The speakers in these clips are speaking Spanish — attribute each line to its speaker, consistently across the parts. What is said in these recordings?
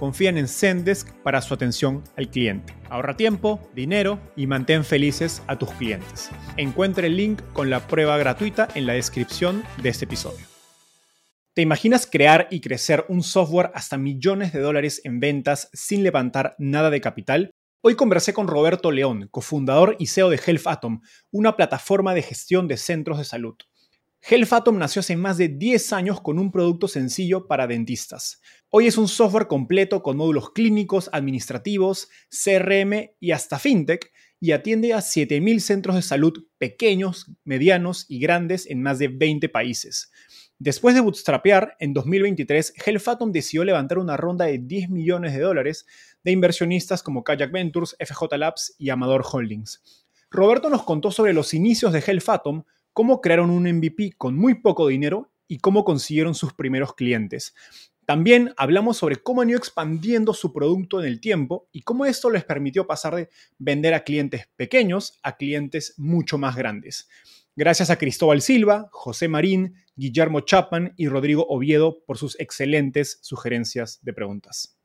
Speaker 1: confían en Zendesk para su atención al cliente. Ahorra tiempo, dinero y mantén felices a tus clientes. Encuentre el link con la prueba gratuita en la descripción de este episodio. ¿Te imaginas crear y crecer un software hasta millones de dólares en ventas sin levantar nada de capital? Hoy conversé con Roberto León, cofundador y CEO de Health Atom, una plataforma de gestión de centros de salud. Health Atom nació hace más de 10 años con un producto sencillo para dentistas. Hoy es un software completo con módulos clínicos, administrativos, CRM y hasta fintech y atiende a 7.000 centros de salud pequeños, medianos y grandes en más de 20 países. Después de bootstrapear, en 2023, Health Atom decidió levantar una ronda de 10 millones de dólares de inversionistas como Kayak Ventures, FJ Labs y Amador Holdings. Roberto nos contó sobre los inicios de Health Atom, cómo crearon un MVP con muy poco dinero y cómo consiguieron sus primeros clientes. También hablamos sobre cómo han ido expandiendo su producto en el tiempo y cómo esto les permitió pasar de vender a clientes pequeños a clientes mucho más grandes. Gracias a Cristóbal Silva, José Marín, Guillermo Chapman y Rodrigo Oviedo por sus excelentes sugerencias de preguntas.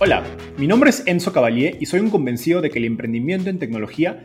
Speaker 1: Hola, mi nombre es Enzo Cavalier y soy un convencido de que el emprendimiento en tecnología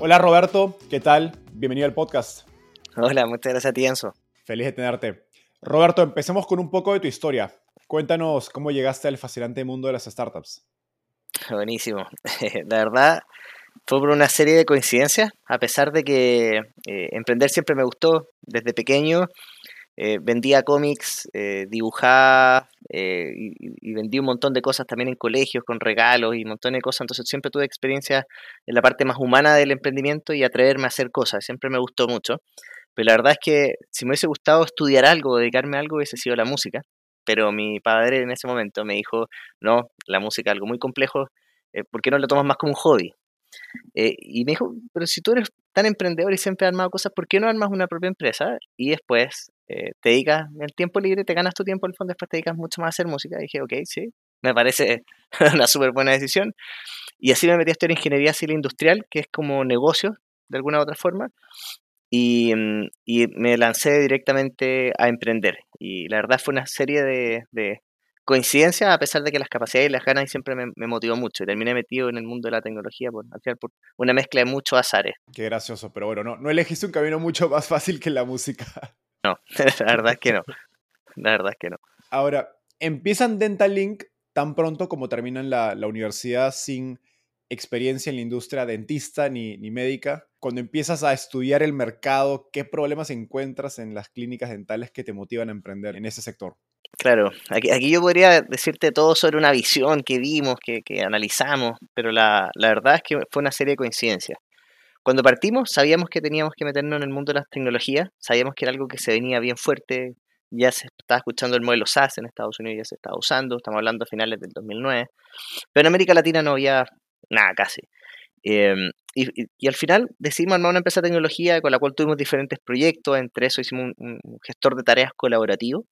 Speaker 1: Hola Roberto, ¿qué tal? Bienvenido al podcast.
Speaker 2: Hola, muchas gracias a ti, Enzo.
Speaker 1: Feliz de tenerte. Roberto, empecemos con un poco de tu historia. Cuéntanos cómo llegaste al fascinante mundo de las startups.
Speaker 2: Buenísimo. La verdad, fue por una serie de coincidencias, a pesar de que eh, emprender siempre me gustó desde pequeño. Eh, vendía cómics, eh, dibujaba eh, y, vendí un montón de cosas también en colegios con regalos y un montón de cosas. Entonces siempre tuve experiencia en la parte más humana del emprendimiento y atreverme a hacer cosas. Siempre me gustó mucho. Pero la verdad es que si me hubiese gustado estudiar algo, dedicarme a algo, hubiese sido la música. Pero mi padre en ese momento me dijo, no, la música es algo muy complejo, ¿por qué no lo tomas más como un hobby? y me dijo, pero si tú eres tan emprendedor y siempre has armado cosas, ¿por qué no armas una propia empresa? Y después eh, te dedicas el tiempo libre, te ganas tu tiempo en el fondo, después te dedicas mucho más a hacer música. Y dije, ok, sí, me parece una súper buena decisión. Y así me metí a estudiar ingeniería civil industrial, que es como negocio, de alguna u otra forma. Y, mm, y, me lancé directamente a emprender. Y la verdad fue una serie de, de coincidencias, a pesar de que las capacidades y las ganas siempre me, me, motivó mucho. Y terminé metido en el mundo de la tecnología, por, al final, por una mezcla de muchos azares.
Speaker 1: Qué gracioso, pero bueno, no, no elegiste un camino mucho más fácil que la música.
Speaker 2: No, la verdad es que no. La verdad es que no.
Speaker 1: Ahora, empiezan Dental Link tan pronto como terminan la, la universidad sin experiencia en la industria dentista ni, ni, médica. Cuando empiezas a estudiar el mercado, ¿qué problemas encuentras en las clínicas dentales que te motivan a emprender en ese sector?
Speaker 2: Claro, aquí, aquí yo podría decirte todo sobre una visión que vimos, que, que analizamos, pero la, la, verdad es que fue una serie de coincidencias. Cuando partimos sabíamos que teníamos que meternos en el mundo de las tecnologías, sabíamos que era algo que se venía bien fuerte, ya se estaba escuchando el modelo SaaS en Estados Unidos, ya se estaba usando, estamos hablando a finales del 2009, pero en América Latina no había nada casi. Em, y, al final decidimos armar una empresa de tecnología con la cual tuvimos diferentes proyectos, entre eso hicimos un, gestor de tareas colaborativo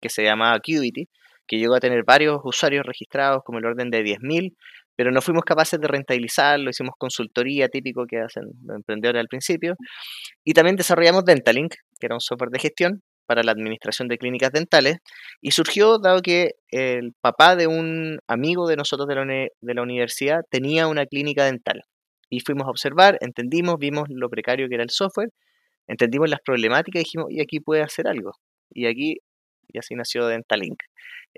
Speaker 2: que se llamaba Qubity, que llegó a tener varios usuarios registrados como el orden de 10.000, pero no fuimos capaces de rentabilizarlo, hicimos consultoría típico que hacen los emprendedores al principio, y también desarrollamos Dentalink, que era un software de gestión para la administración de clínicas dentales, y surgió dado que el papá de un amigo de nosotros de la, de la universidad tenía una clínica dental. Y fuimos a observar, entendimos, vimos lo precario que era el software, entendimos las problemáticas y dijimos, y aquí puede hacer algo. Y aquí, y así nació Dentalink.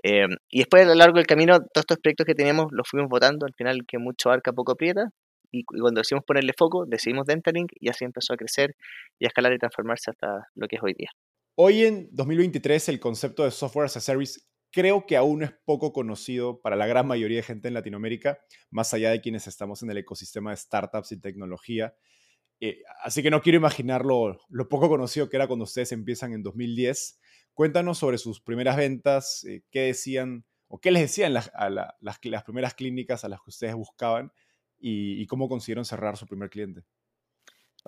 Speaker 2: Eh, y después a lo largo del camino, todos estos proyectos que teníamos los fuimos votando, al final que mucho arca, poco aprieta, y, cuando decidimos ponerle foco, decidimos Dentalink y así empezó a crecer y a escalar y transformarse hasta lo que es hoy día.
Speaker 1: Hoy en 2023 el concepto de software as a service creo que aún es poco conocido para la gran mayoría de gente en Latinoamérica, más allá de quienes estamos en el ecosistema de startups y tecnología. Eh, así que no quiero imaginar lo, poco conocido que era cuando ustedes empiezan en 2010. Cuéntanos sobre sus primeras ventas, eh, qué decían o qué les decían las, primeras clínicas a las que ustedes buscaban y, cómo consiguieron cerrar su primer cliente.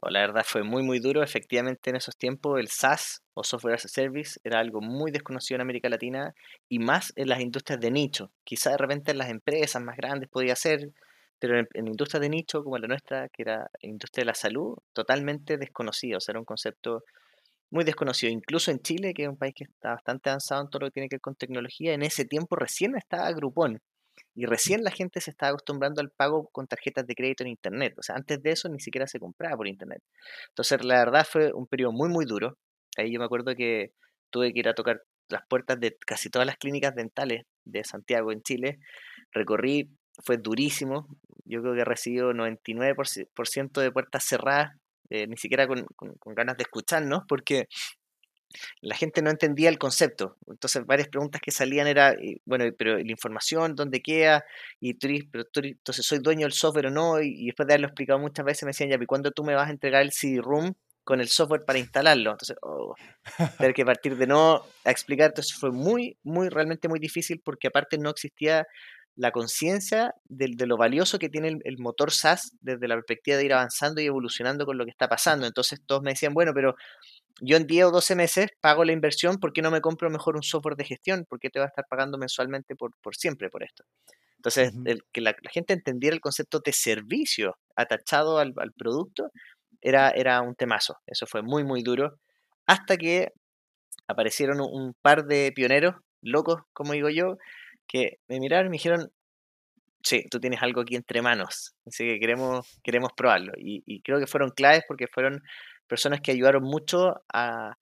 Speaker 2: La verdad fue muy, muy duro. Efectivamente, en esos tiempos el SaaS o Software as a Service era algo muy desconocido en América Latina y más en las industrias de nicho. Quizá de repente en las empresas más grandes podía ser, pero en, industrias de nicho como la nuestra, que era industria de la salud, totalmente desconocido. O sea, era un concepto muy desconocido. Incluso en Chile, que es un país que está bastante avanzado en todo lo que tiene que ver con tecnología, en ese tiempo recién estaba Groupon. Y recién la gente se estaba acostumbrando al pago con tarjetas de crédito en Internet. O sea, antes de eso ni siquiera se compraba por Internet. Entonces, la verdad fue un periodo muy, muy duro. Ahí yo me acuerdo que tuve que ir a tocar las puertas de casi todas las clínicas dentales de Santiago en Chile. Recorrí, fue durísimo. Yo creo que he recibido 99% de puertas cerradas, eh, ni siquiera con, con, con, ganas de escucharnos, porque la gente no entendía el concepto. Entonces, varias preguntas que salían era, bueno, pero la información, ¿dónde queda? Y tú, pero entonces, ¿soy dueño del software o no? Y, después de haberlo explicado muchas veces, me decían, ya, ¿y cuándo tú me vas a entregar el CD-ROOM con el software para instalarlo? Entonces, oh, tener que partir de no a explicar. Entonces, fue muy, muy, realmente muy difícil porque aparte no existía la conciencia de, de, lo valioso que tiene el, el, motor SaaS desde la perspectiva de ir avanzando y evolucionando con lo que está pasando. Entonces todos me decían, bueno, pero yo en 10 o 12 meses pago la inversión, ¿por qué no me compro mejor un software de gestión? ¿Por qué te va a estar pagando mensualmente por, por siempre por esto? Entonces, el, que la, gente entendiera el concepto de servicio atachado al, producto era, era un temazo. Eso fue muy, muy duro. Hasta que aparecieron un, par de pioneros, locos, como digo yo, que me miraron y me dijeron, sí, tú tienes algo aquí entre manos, así que queremos, queremos probarlo. Y, creo que fueron claves porque fueron personas que ayudaron mucho a,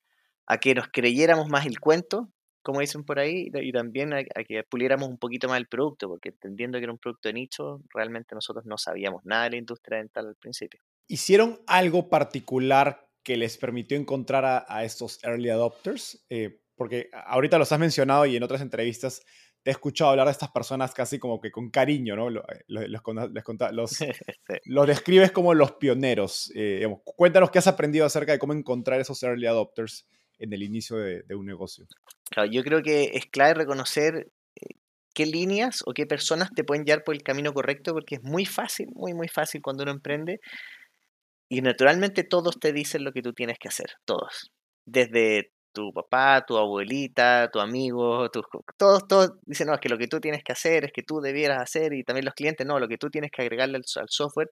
Speaker 2: que nos creyéramos más el cuento, como dicen por ahí, y también a, que puliéramos un poquito más el producto, porque entendiendo que era un producto de nicho, realmente nosotros no sabíamos nada de la industria dental al principio.
Speaker 1: ¿Hicieron algo particular que les permitió encontrar a, estos early adopters? Eh, porque ahorita los has mencionado y en otras entrevistas te he escuchado hablar de estas personas casi como que con cariño, ¿no? Los, los, describes como los pioneros. Eh, cuéntanos qué has aprendido acerca de cómo encontrar esos early adopters en el inicio de, un negocio.
Speaker 2: Claro, yo creo que es clave reconocer eh, qué líneas o qué personas te pueden llevar por el camino correcto, porque es muy fácil, muy, muy fácil cuando uno emprende. Y naturalmente todos te dicen lo que tú tienes que hacer, todos. Desde tu papá, tu abuelita, tu amigo, todos, todos dicen, no, es que lo que tú tienes que hacer es que tú debieras hacer y también los clientes, no, lo que tú tienes que agregarle al, software.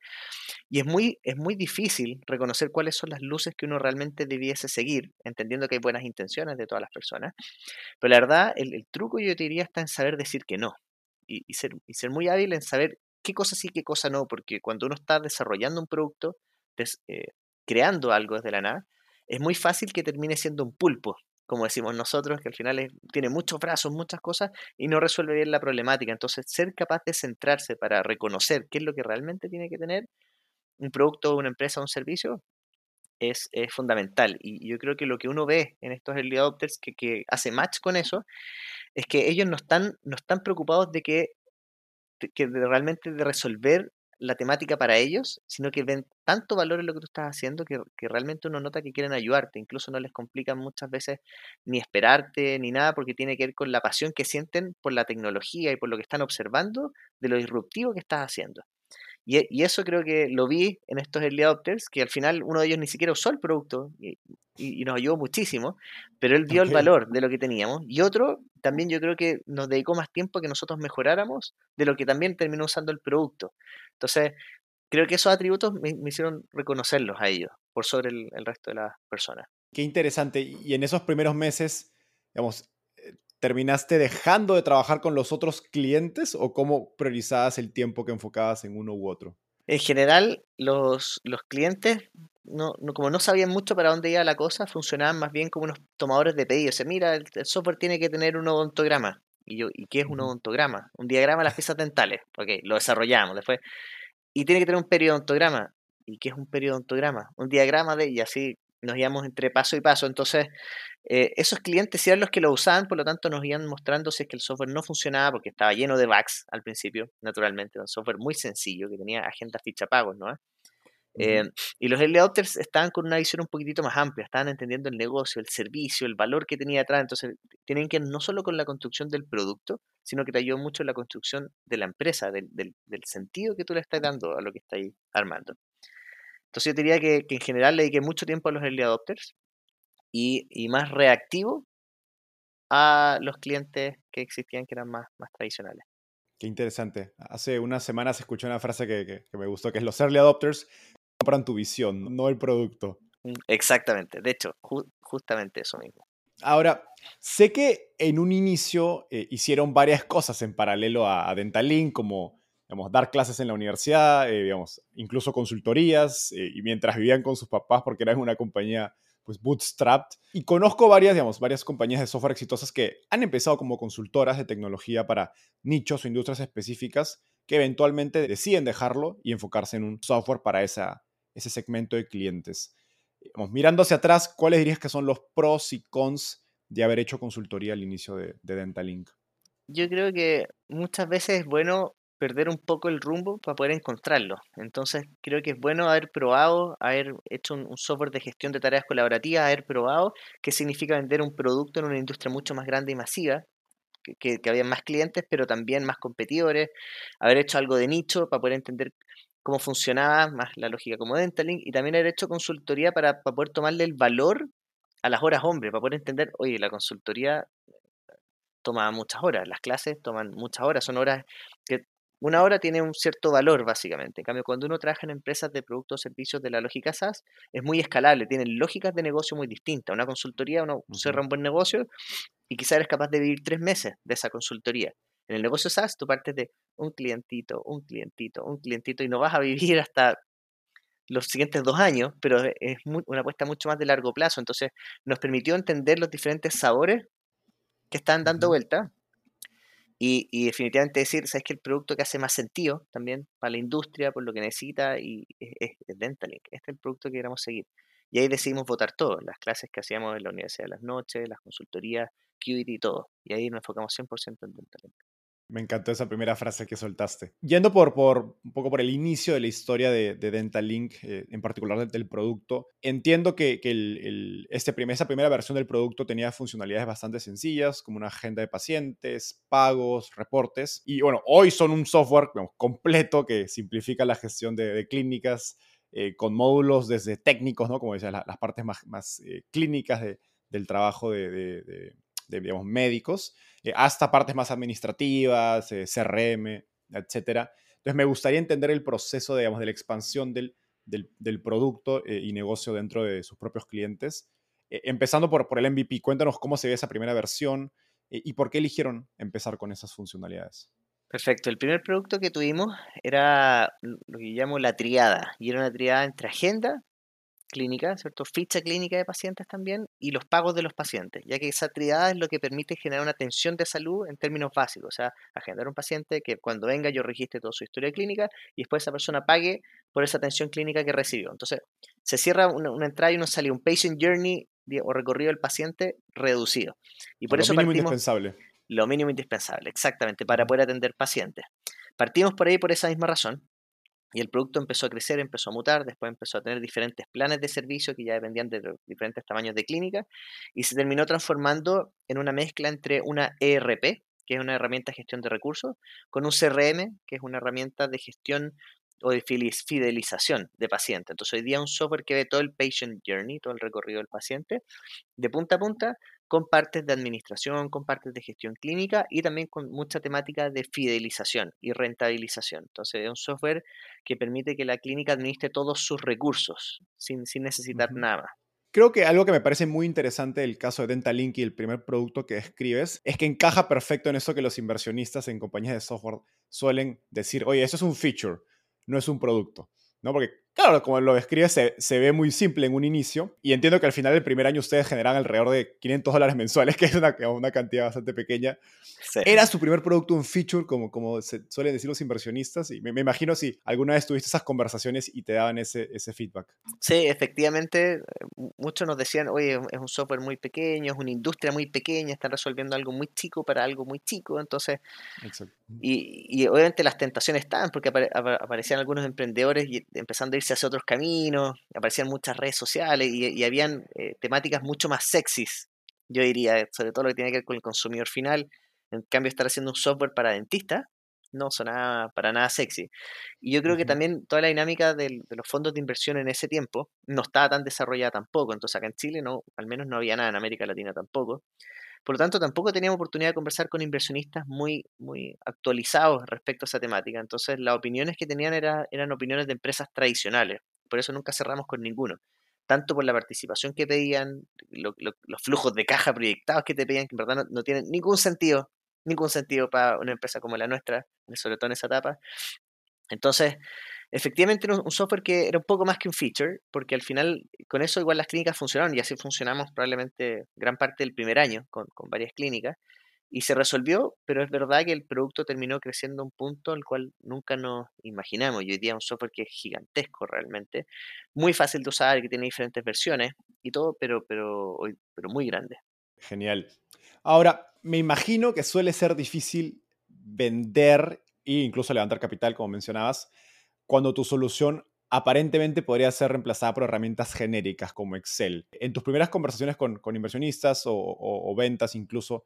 Speaker 2: Y es muy, es muy difícil reconocer cuáles son las luces que uno realmente debiese seguir, entendiendo que hay buenas intenciones de todas las personas. Pero la verdad, el, truco yo te diría está en saber decir que no y, ser, y ser muy hábil en saber qué cosa sí, qué cosa no, porque cuando uno está desarrollando un producto, eh, creando algo desde la nada, es muy fácil que termine siendo un pulpo, como decimos nosotros, que al final tiene muchos brazos, muchas cosas y no resuelve bien la problemática. Entonces, ser capaz de centrarse para reconocer qué es lo que realmente tiene que tener un producto, una empresa, un servicio, es, fundamental. Y yo creo que lo que uno ve en estos early adopters que, que hace match con eso, es que ellos no están, no están preocupados de que, que realmente de resolver la temática para ellos, sino que ven tanto valor en lo que tú estás haciendo que, realmente uno nota que quieren ayudarte. Incluso no les complican muchas veces ni esperarte ni nada porque tiene que ver con la pasión que sienten por la tecnología y por lo que están observando de lo disruptivo que estás haciendo. Y, eso creo que lo vi en estos early adopters, que al final uno de ellos ni siquiera usó el producto y, nos ayudó muchísimo, pero él vio el valor de lo que teníamos. Y otro, también yo creo que nos dedicó más tiempo a que nosotros mejoráramos de lo que también terminó usando el producto. Entonces, creo que esos atributos me, hicieron reconocerlos a ellos por sobre el, el resto de las personas.
Speaker 1: Qué interesante. Y en esos primeros meses, digamos, ¿terminaste dejando de trabajar con los otros clientes o cómo priorizabas el tiempo que enfocabas en uno u otro?
Speaker 2: En general, los, los clientes, no, como no sabían mucho para dónde iba la cosa, funcionaban más bien como unos tomadores de pedidos. O sea, mira, el, software tiene que tener un odontograma. Y yo, ¿y qué es un odontograma? Un diagrama de las piezas dentales. Ok, lo desarrollamos después. Y tiene que tener un periodontograma. ¿Y qué es un periodontograma? Un diagrama de, y así nos íbamos entre paso y paso. Entonces, eh, esos clientes eran los que lo usaban, por lo tanto nos iban mostrando si es que el software no funcionaba porque estaba lleno de bugs al principio, naturalmente, un software muy sencillo que tenía agenda ficha pagos, ¿no? Eh, y los early adopters estaban con una visión un poquitito más amplia, estaban entendiendo el negocio, el servicio, el valor que tenía detrás. Entonces, tienen que no solo con la construcción del producto, sino que te ayudó mucho en la construcción de la empresa, del, del, sentido que tú le estás dando a lo que estáis armando. Entonces, yo diría que, que en general le dediqué mucho tiempo a los early adopters y, más reactivo a los clientes que existían que eran más, más tradicionales.
Speaker 1: Qué interesante. Hace unas semanas escuché una frase que, me gustó, que es los early adopters compran tu visión, no el producto.
Speaker 2: Mm, exactamente, de hecho, justamente eso mismo.
Speaker 1: Ahora, sé que en un inicio eh, hicieron varias cosas en paralelo a, Dentalink, como digamos, dar clases en la universidad, eh, digamos, incluso consultorías, eh, y mientras vivían con sus papás porque eran una compañía pues bootstrapped. Y conozco varias, digamos, varias compañías de software exitosas que han empezado como consultoras de tecnología para nichos o industrias específicas que eventualmente deciden dejarlo y enfocarse en un software para esa, ese segmento de clientes. mirando hacia atrás, ¿cuáles dirías que son los pros y cons de haber hecho consultoría al inicio de, de Dentalink?
Speaker 2: Yo creo que muchas veces es bueno perder un poco el rumbo para poder encontrarlo. Entonces creo que es bueno haber probado, haber hecho un, software de gestión de tareas colaborativas, haber probado qué significa vender un producto en una industria mucho más grande y masiva, que, que, había más clientes, pero también más competidores, haber hecho algo de nicho para poder entender cómo funcionaba más la lógica como Dentalink y también haber hecho consultoría para, para poder tomarle el valor a las horas hombre, para poder entender, oye, la consultoría toma muchas horas, las clases toman muchas horas, son horas que una hora tiene un cierto valor, básicamente. En cambio, cuando uno trabaja en empresas de productos o servicios de la lógica SaaS, es muy escalable, tienen lógicas de negocio muy distintas. Una consultoría, uno cierra un buen negocio y quizás eres capaz de vivir tres meses de esa consultoría. En el negocio SaaS, tú partes de un clientito, un clientito, un clientito y no vas a vivir hasta los siguientes dos años, pero es una apuesta mucho más de largo plazo. Entonces, nos permitió entender los diferentes sabores que están dando vuelta y, definitivamente decir, ¿sabes que el producto que hace más sentido también para la industria, por lo que necesita, y es, Dentalink? Este es el producto que queremos seguir. Y ahí decidimos votar todo, las clases que hacíamos en la Universidad de las Noches, las consultorías, QIT y todo. Y ahí nos enfocamos 100% en Dentalink.
Speaker 1: Me encantó esa primera frase que soltaste. Yendo por, por un poco por el inicio de la historia de, de Dentalink, eh, en particular del producto, entiendo que, que el, este esa primera versión del producto tenía funcionalidades bastante sencillas, como una agenda de pacientes, pagos, reportes. Y bueno, hoy son un software completo que simplifica la gestión de, clínicas, eh, con módulos desde técnicos, ¿no? como decía, las partes más, más eh, clínicas del trabajo de, digamos, médicos, eh, hasta partes más administrativas, eh, CRM, etc. Entonces me gustaría entender el proceso, digamos, de la expansión del, del, producto eh, y negocio dentro de sus propios clientes. empezando por, por el MVP, cuéntanos cómo se ve esa primera versión y por qué eligieron empezar con esas funcionalidades.
Speaker 2: Perfecto. El primer producto que tuvimos era lo que llamo la triada, y era una triada entre agenda, clínica, ¿cierto? Ficha clínica de pacientes también y los pagos de los pacientes, ya que esa triada es lo que permite generar una atención de salud en términos básicos, o sea, agendar un paciente que cuando venga yo registre toda su historia clínica y después esa persona pague por esa atención clínica que recibió. Entonces, se cierra una, entrada y nos sale un patient journey o recorrido del paciente reducido. Y por eso
Speaker 1: lo mínimo indispensable.
Speaker 2: Lo mínimo indispensable, exactamente, para poder atender pacientes. Partimos por ahí por esa misma razón, y el producto empezó a crecer, empezó a mutar, después empezó a tener diferentes planes de servicio que ya dependían de diferentes tamaños de clínica y se terminó transformando en una mezcla entre una ERP, que es una herramienta de gestión de recursos, con un CRM, que es una herramienta de gestión o de fidelización de paciente. Entonces hoy día un software que ve todo el patient journey, todo el recorrido del paciente, de punta a punta, con partes de administración, con partes de gestión clínica y también con mucha temática de fidelización y rentabilización. Entonces es un software que permite que la clínica administre todos sus recursos sin, necesitar nada.
Speaker 1: Creo que algo que me parece muy interesante del caso de Dentalink y el primer producto que describes es que encaja perfecto en eso que los inversionistas en compañías de software suelen decir, oye, eso es un feature, no es un producto. ¿no? Porque, claro, como lo describes, se, ve muy simple en un inicio. Y entiendo que al final del primer año ustedes generan alrededor de 500 dólares mensuales, que es una, una cantidad bastante pequeña. Era su primer producto un feature, como, como se suelen decir los inversionistas. Y me, imagino si alguna vez tuviste esas conversaciones y te daban ese, ese feedback.
Speaker 2: Sí, efectivamente, muchos nos decían, oye, es un software muy pequeño, es una industria muy pequeña, están resolviendo algo muy chico para algo muy chico. Entonces, y, y, obviamente las tentaciones están, porque aparecían algunos emprendedores y empezando a irse hacia otros caminos, aparecían muchas redes sociales y, habían eh, temáticas mucho más sexys, yo diría, sobre todo lo que tiene que ver con el consumidor final. En cambio, estar haciendo un software para dentistas no sonaba para nada sexy. Y yo creo que también toda la dinámica de los fondos de inversión en ese tiempo no estaba tan desarrollada tampoco. Entonces acá en Chile no, al menos no había nada, en América Latina tampoco. Por lo tanto, tampoco teníamos oportunidad de conversar con inversionistas muy, muy actualizados respecto a esa temática. Entonces, las opiniones que tenían era, eran opiniones de empresas tradicionales. Por eso nunca cerramos con ninguno. Tanto por la participación que pedían, los flujos de caja proyectados que te pedían, que en verdad no, no tienen ningún sentido, ningún sentido para una empresa como la nuestra, sobre todo en esa etapa. Entonces, Efectivamente era un software que era un poco más que un feature, porque al final con eso igual las clínicas funcionaron y así funcionamos probablemente gran parte del primer año con, varias clínicas y se resolvió, pero es verdad que el producto terminó creciendo a un punto al cual nunca nos imaginamos. Y hoy día es un software que es gigantesco realmente, muy fácil de usar, que tiene diferentes versiones y todo, pero, pero, pero muy grande.
Speaker 1: Genial. Ahora, me imagino que suele ser difícil vender e incluso levantar capital, como mencionabas, cuando tu solución aparentemente podría ser reemplazada por herramientas genéricas como Excel. En tus primeras conversaciones con, inversionistas o, ventas incluso,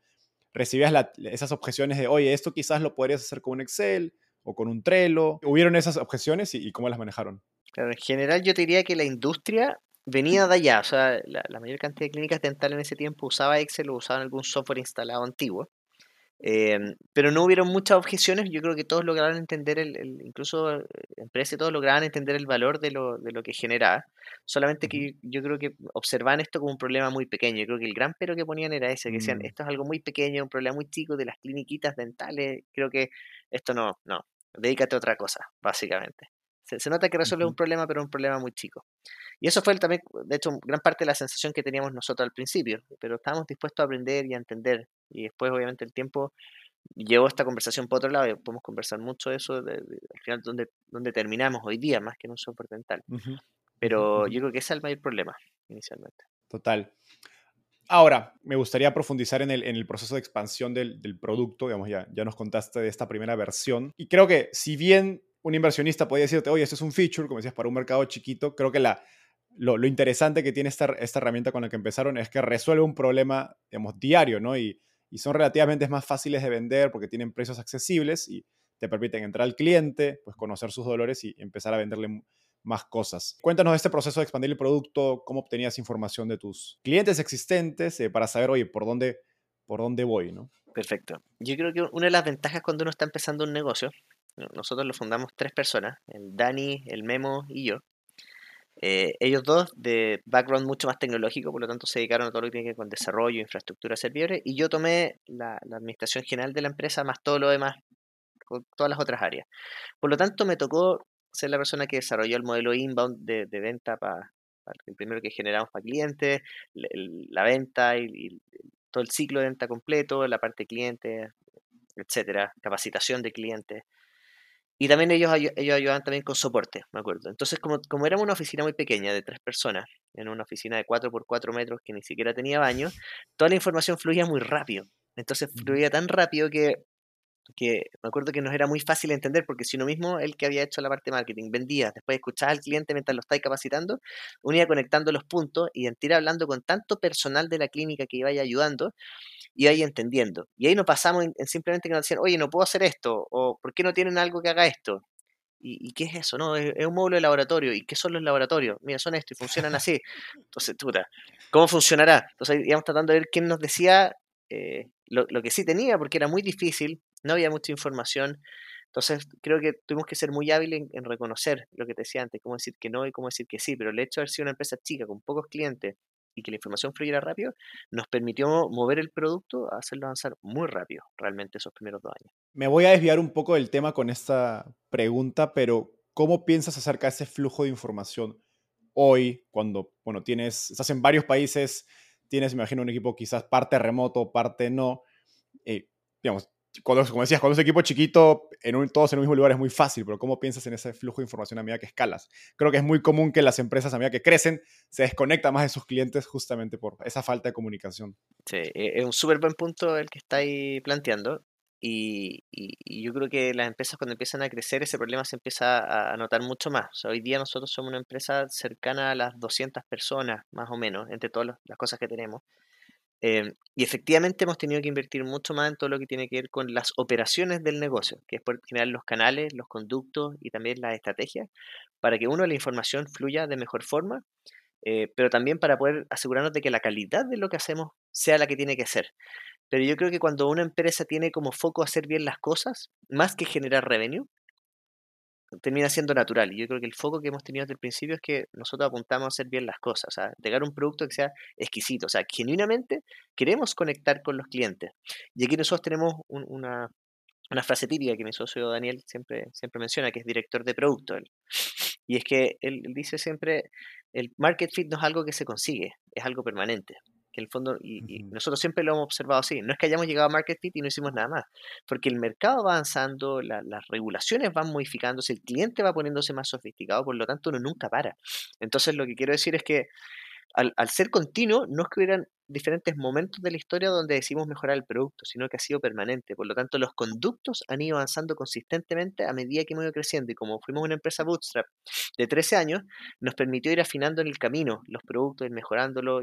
Speaker 1: recibías esas objeciones de, oye, esto quizás lo podrías hacer con un Excel o con un Trello. ¿Hubieron esas objeciones y, cómo las manejaron?
Speaker 2: en general yo te diría que la industria venía de allá, o sea, la, la, mayor cantidad de clínicas dentales en ese tiempo usaba Excel o usaban algún software instalado antiguo. Em, pero no hubieron muchas objeciones, yo creo que todos lograron entender, el, incluso eh, empresas, todos lograban entender el valor de lo, de lo que generaba, solamente que yo, creo que observaban esto como un problema muy pequeño, yo creo que el gran pero que ponían era ese, que decían, mm. esto es algo muy pequeño, un problema muy chico de las cliniquitas dentales, creo que esto no, no, dedícate a otra cosa, básicamente. Se, nota que resuelve un problema, pero un problema muy chico. Y eso fue también, de hecho, gran parte de la sensación que teníamos nosotros al principio, pero estábamos dispuestos a aprender y a entender. Y después, obviamente, el tiempo llevó esta conversación por otro lado y podemos conversar mucho de eso, de, al final, donde, donde terminamos hoy día, más que en un software dental. Pero yo creo que ese es el mayor problema, inicialmente.
Speaker 1: Total. Ahora, me gustaría profundizar en el, en el proceso de expansión del, del, producto. Digamos, ya, ya nos contaste de esta primera versión. Y creo que si bien un inversionista podría decirte, oye, esto es un feature, como decías, para un mercado chiquito, creo que la, lo, interesante que tiene esta, esta, herramienta con la que empezaron es que resuelve un problema, digamos, diario, ¿no? Y, y, son relativamente más fáciles de vender porque tienen precios accesibles y te permiten entrar al cliente, pues conocer sus dolores y empezar a venderle más cosas. Cuéntanos de este proceso de expandir el producto, cómo obtenías información de tus clientes existentes eh, para saber, oye, por dónde, por dónde voy, ¿no?
Speaker 2: Perfecto. Yo creo que una de las ventajas cuando uno está empezando un negocio nosotros lo fundamos tres personas, el Dani, el Memo y yo. Eh, ellos dos de background mucho más tecnológico, por lo tanto se dedicaron a todo lo que tiene que ver con desarrollo, infraestructura, servidores, y yo tomé la, administración general de la empresa más todo lo demás, todas las otras áreas. Por lo tanto, me tocó ser la persona que desarrolló el modelo inbound de, venta para, el primero que generamos para clientes, la venta y, todo el ciclo de venta completo, la parte de clientes, etcétera, capacitación de clientes. Y también ellos, ellos ayudaban también con soporte, me acuerdo. Entonces, como, como éramos una oficina muy pequeña, de tres personas, en una oficina de 4 por 4 metros que ni siquiera tenía baño, toda la información fluía muy rápido. Entonces, fluía tan rápido que, que me acuerdo que nos era muy fácil entender, porque si uno mismo, el que había hecho la parte de marketing, vendía, después escuchaba al cliente mientras lo estáis capacitando, unía conectando los puntos y en hablando con tanto personal de la clínica que iba ayudando, y ahí entendiendo. Y ahí no pasamos en, simplemente que nos decían, oye, no puedo hacer esto, o ¿por qué no tienen algo que haga esto? ¿Y, qué es eso? No, es, un módulo de laboratorio. ¿Y qué son los laboratorios? Mira, son esto y funcionan así. Entonces, puta, ¿cómo funcionará? Entonces, íbamos tratando de ver quién nos decía eh, lo, que sí tenía, porque era muy difícil, no había mucha información. Entonces, creo que tuvimos que ser muy hábiles en, reconocer lo que te decía antes, cómo decir que no y cómo decir que sí. Pero el hecho de haber sido una empresa chica, con pocos clientes, y que la información fluyera rápido, nos permitió mover el producto, hacerlo avanzar muy rápido, realmente, esos primeros dos años.
Speaker 1: Me voy a desviar un poco del tema con esta pregunta, pero ¿cómo piensas acerca de ese flujo de información hoy, cuando, bueno, tienes, estás en varios países, tienes, me imagino, un equipo quizás parte remoto, parte no, eh, digamos, cuando, como decías, cuando es un equipo chiquito, en todos en un mismo lugar es muy fácil, pero ¿cómo piensas en ese flujo de información a medida que escalas? Creo que es muy común que las empresas a medida que crecen se desconectan más de sus clientes justamente por esa falta de comunicación.
Speaker 2: Sí, e, es un súper buen punto el que estáis planteando. Y, yo creo que las empresas cuando empiezan a crecer ese problema se empieza a notar mucho más. hoy día nosotros somos una empresa cercana a las 200 personas, más o menos, entre todas las cosas que tenemos. Em, y efectivamente hemos tenido que invertir mucho más en todo lo que tiene que ver con las operaciones del negocio, que es por generar los canales, los conductos y también las estrategias, para que uno la información fluya de mejor forma, eh, pero también para poder asegurarnos de que la calidad de lo que hacemos sea la que tiene que ser. Pero yo creo que cuando una empresa tiene como foco hacer bien las cosas, más que generar revenue, termina siendo natural. Y yo creo que el foco que hemos tenido desde el principio es que nosotros apuntamos a hacer bien las cosas, o sea, a un producto que sea exquisito, o sea, genuinamente queremos conectar con los clientes. Y aquí nosotros tenemos una, frase típica que mi socio Daniel siempre, siempre menciona, que es director de producto. Y es que él dice siempre, el market fit no es algo que se consigue, es algo permanente el fondo, y, nosotros siempre lo hemos observado así, no es que hayamos llegado a market fit y no hicimos nada más, porque el mercado va avanzando, las regulaciones van modificándose, el cliente va poniéndose más sofisticado, por lo tanto uno nunca para. Entonces lo que quiero decir es que al, al ser continuo, no es que hubieran diferentes momentos de la historia donde decimos mejorar el producto, sino que ha sido permanente. Por lo tanto, los conductos han ido avanzando consistentemente a medida que hemos ido creciendo. Y como fuimos una empresa bootstrap de 13 años, nos permitió ir afinando en el camino los productos, ir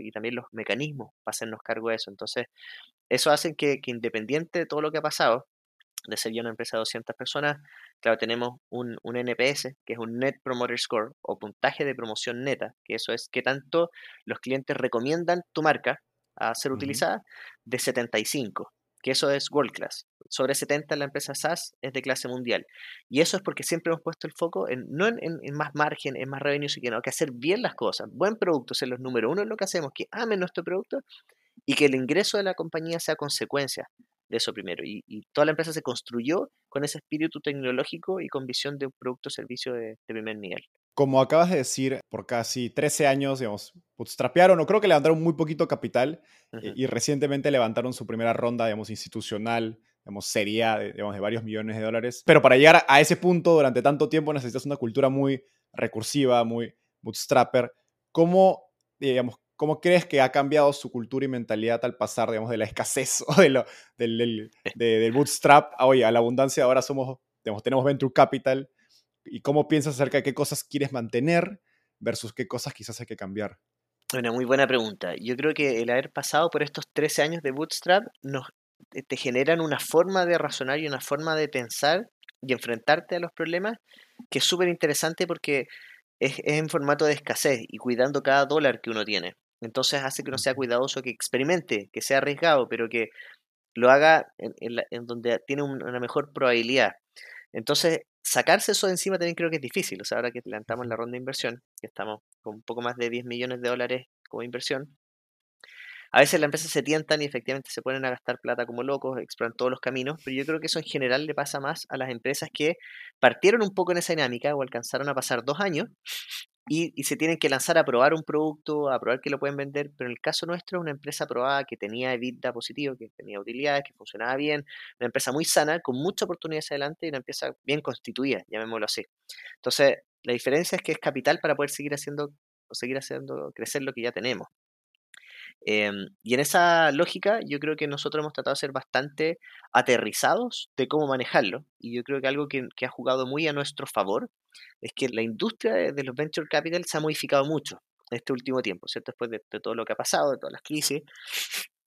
Speaker 2: y también los mecanismos para hacernos cargo de eso. Entonces, eso hace que, que independiente de todo lo que ha pasado, de ser ya una empresa de 200 personas, claro, tenemos un, un, NPS, que es un Net Promoter Score o puntaje de promoción neta, que eso es que tanto los clientes recomiendan tu marca a ser utilizada, de 75, que eso es world class. Sobre 70 la empresa SaaS es de clase mundial. Y eso es porque siempre hemos puesto el foco en, no en, más margen, en más revenue, sino que hacer bien las cosas. Buen producto, ser los número uno en lo que hacemos, que amen nuestro producto y que el ingreso de la compañía sea consecuencia de eso primero. Y, toda la empresa se construyó con ese espíritu tecnológico y con visión de un producto o servicio de, primer nivel.
Speaker 1: Como acabas de decir, por casi 13 años, digamos, bootstrapearon o creo que levantaron muy poquito capital eh, y recientemente levantaron su primera ronda, digamos, institucional, digamos, seria, de, digamos, de varios millones de dólares. Pero para llegar a ese punto durante tanto tiempo necesitas una cultura muy recursiva, muy bootstrapper. ¿Cómo, digamos, ¿Cómo crees que ha cambiado su cultura y mentalidad al pasar, digamos, de la escasez o de lo, del, del, bootstrap a, a la abundancia? Ahora somos, digamos, tenemos venture capital. ¿Y cómo piensas acerca de qué cosas quieres mantener versus qué cosas quizás hay que cambiar?
Speaker 2: Una muy buena pregunta. Yo creo que el haber pasado por estos 13 años de bootstrap nos, te generan una forma de razonar y una forma de pensar y enfrentarte a los problemas que es súper interesante porque es, es, en formato de escasez y cuidando cada dólar que uno tiene. Entonces hace que uno sea cuidadoso, que experimente, que sea arriesgado, pero que lo haga en, donde tiene una mejor probabilidad. Entonces, sacarse eso de encima también creo que es difícil. O sea, ahora que levantamos la ronda de inversión, que estamos con un poco más de 10 millones de dólares como inversión, a veces las empresas se tientan y efectivamente se ponen a gastar plata como locos, exploran todos los caminos, pero yo creo que eso en general le pasa más a las empresas que partieron un poco en esa dinámica o alcanzaron a pasar dos años y, se tienen que lanzar a probar un producto, a probar que lo pueden vender, pero en el caso nuestro, una empresa probada que tenía EBITDA positivo, que tenía utilidades, que funcionaba bien, una empresa muy sana, con mucha oportunidad hacia adelante y una empresa bien constituida, llamémoslo así. Entonces, la diferencia es que es capital para poder seguir haciendo, seguir haciendo crecer lo que ya tenemos. Em, y en esa lógica, yo creo que nosotros hemos tratado de ser bastante aterrizados de cómo manejarlo. Y yo creo que algo que, ha jugado muy a nuestro favor es que la industria de, los venture capital se ha modificado mucho en este último tiempo, ¿cierto? Después de, todo lo que ha pasado, de todas las crisis,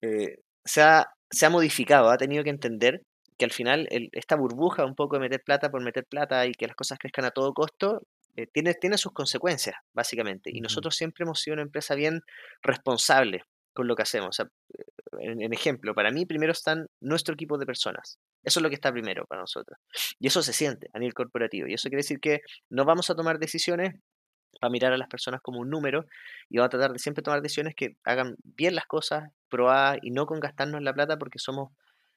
Speaker 2: eh, se, ha, se ha modificado, ha tenido que entender que al final esta burbuja un poco de meter plata por meter plata y que las cosas crezcan a todo costo, eh, tiene, tiene sus consecuencias, básicamente. Y nosotros siempre hemos sido una empresa bien responsable con lo que hacemos. en, ejemplo, para mí primero están nuestro equipo de personas. Eso es lo que está primero para nosotros. Y eso se siente a nivel corporativo. Y eso quiere decir que no vamos a tomar decisiones para mirar a las personas como un número y vamos a tratar de siempre tomar decisiones que hagan bien las cosas, probadas y no con gastarnos la plata porque somos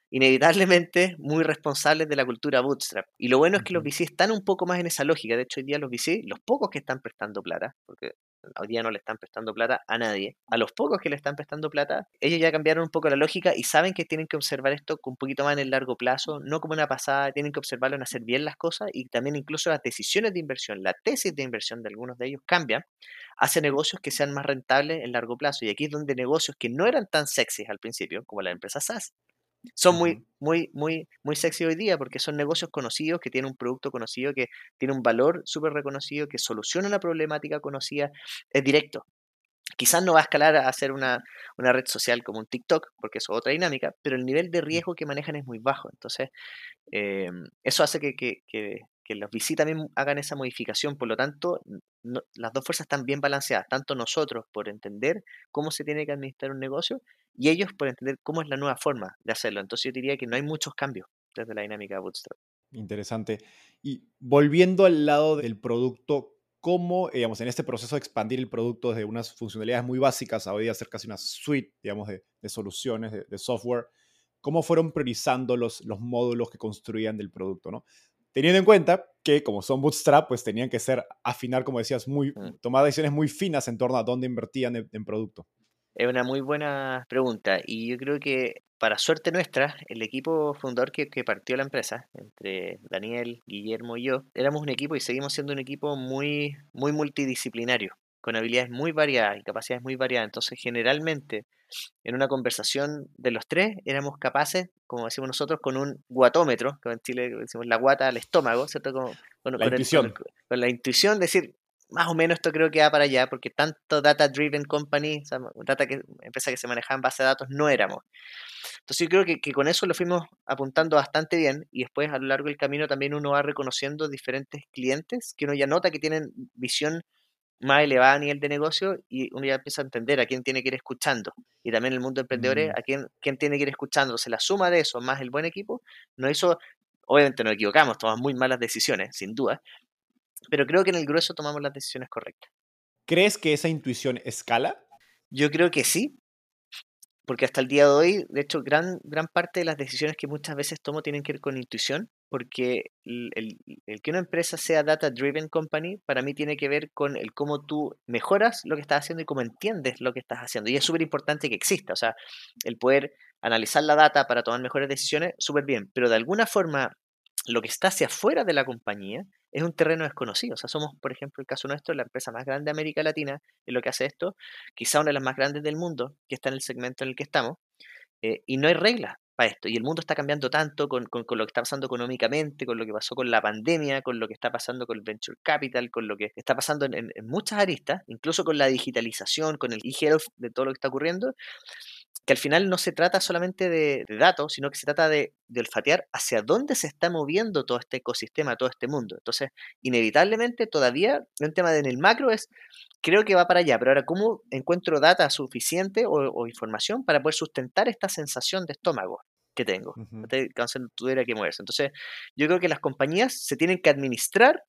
Speaker 2: inevitablemente muy responsables de la cultura bootstrap. Y lo bueno es que los VC están un poco más en esa lógica. De hecho, hoy día los VC, los pocos que están prestando plata, porque hoy día no le están prestando plata a nadie, a los pocos que le están prestando plata, ellos ya cambiaron un poco la lógica y saben que tienen que observar esto un poquito más en el largo plazo, no como una pasada, tienen que observarlo en hacer bien las cosas y también incluso las decisiones de inversión, la tesis de inversión de algunos de ellos cambia, hace negocios que sean más rentables en largo plazo. Y aquí es donde negocios que no eran tan sexys al principio, como la empresa SaaS, son muy, muy, muy, muy sexy hoy día porque son negocios conocidos que tienen un producto conocido, que tiene un valor súper reconocido, que soluciona una problemática conocida, es directo. Quizás no va a escalar a hacer una, red social como un TikTok, porque es otra dinámica, pero el nivel de riesgo que manejan es muy bajo. Entonces, em, eso hace que, que, los VC también hagan esa modificación. Por lo tanto, las dos fuerzas están bien balanceadas, tanto nosotros por entender cómo se tiene que administrar un negocio y ellos por entender cómo es la nueva forma de hacerlo. Entonces yo diría que no hay muchos cambios desde la dinámica de Bootstrap.
Speaker 1: Interesante. Y volviendo al lado del producto, ¿cómo, digamos, en este proceso de expandir el producto desde unas funcionalidades muy básicas a hoy día ser casi una suite, digamos, de, soluciones, de, software, cómo fueron priorizando los, los módulos que construían del producto, ¿no? Teniendo en cuenta que como son bootstrap, pues tenían que ser, afinar, como decías, muy, mm. tomar decisiones muy finas en torno a dónde invertían en producto.
Speaker 2: Es una muy buena pregunta y yo creo que para suerte nuestra, el equipo fundador que, partió la empresa, entre Daniel, Guillermo y yo, éramos un equipo y seguimos siendo un equipo muy, muy multidisciplinario, con habilidades muy variadas y capacidades muy variadas. Entonces, generalmente, en una conversación de los tres, éramos capaces, como decimos nosotros, con un guatómetro, como en Chile decimos la guata al estómago, ¿cierto? Con,
Speaker 1: la intuición.
Speaker 2: con, la intuición, decir, más o menos esto creo que va para allá, porque tanto data-driven company, data que, empresa que se manejaba en base de datos, no éramos. Entonces yo creo que, que, con eso lo fuimos apuntando bastante bien y después a lo largo del camino también uno va reconociendo diferentes clientes que uno ya nota que tienen visión más elevada a nivel de negocio y uno ya empieza a entender a quién tiene que ir escuchando. Y también el mundo de emprendedores, mm. a quién, quién tiene que ir escuchando. Se la suma de eso más el buen equipo no hizo, obviamente nos equivocamos, tomamos muy malas decisiones, sin duda, pero creo que en el grueso tomamos las decisiones correctas.
Speaker 1: ¿Crees que esa intuición escala?
Speaker 2: Yo creo que sí, porque hasta el día de hoy, de hecho, gran, gran parte de las decisiones que muchas veces tomo tienen que ver con intuición, porque el, que una empresa sea data driven company, para mí tiene que ver con el cómo tú mejoras lo que estás haciendo y cómo entiendes lo que estás haciendo. Y es súper importante que exista, o sea, el poder analizar la data para tomar mejores decisiones, súper bien, pero de alguna forma lo que está hacia afuera de la compañía es un terreno desconocido. O sea, somos, por ejemplo, el caso nuestro, la empresa más grande de América Latina en lo que hace esto, quizá una de las más grandes del mundo, que está en el segmento en el que estamos, eh, y no hay reglas esto. Y el mundo está cambiando tanto con, con, lo que está pasando económicamente, con lo que pasó con la pandemia, con lo que está pasando con el venture capital, con lo que está pasando en, en muchas aristas, incluso con la digitalización, con el e-health, de todo lo que está ocurriendo que al final no se trata solamente de, datos, sino que se trata de, olfatear hacia dónde se está moviendo todo este ecosistema, todo este mundo. Entonces, inevitablemente, todavía un tema de en el macro es, creo que va para allá, pero ahora, ¿cómo encuentro data suficiente o, información para poder sustentar esta sensación de estómago? que tengo. Uh tuviera que moverse. Entonces, yo creo que las compañías se tienen que administrar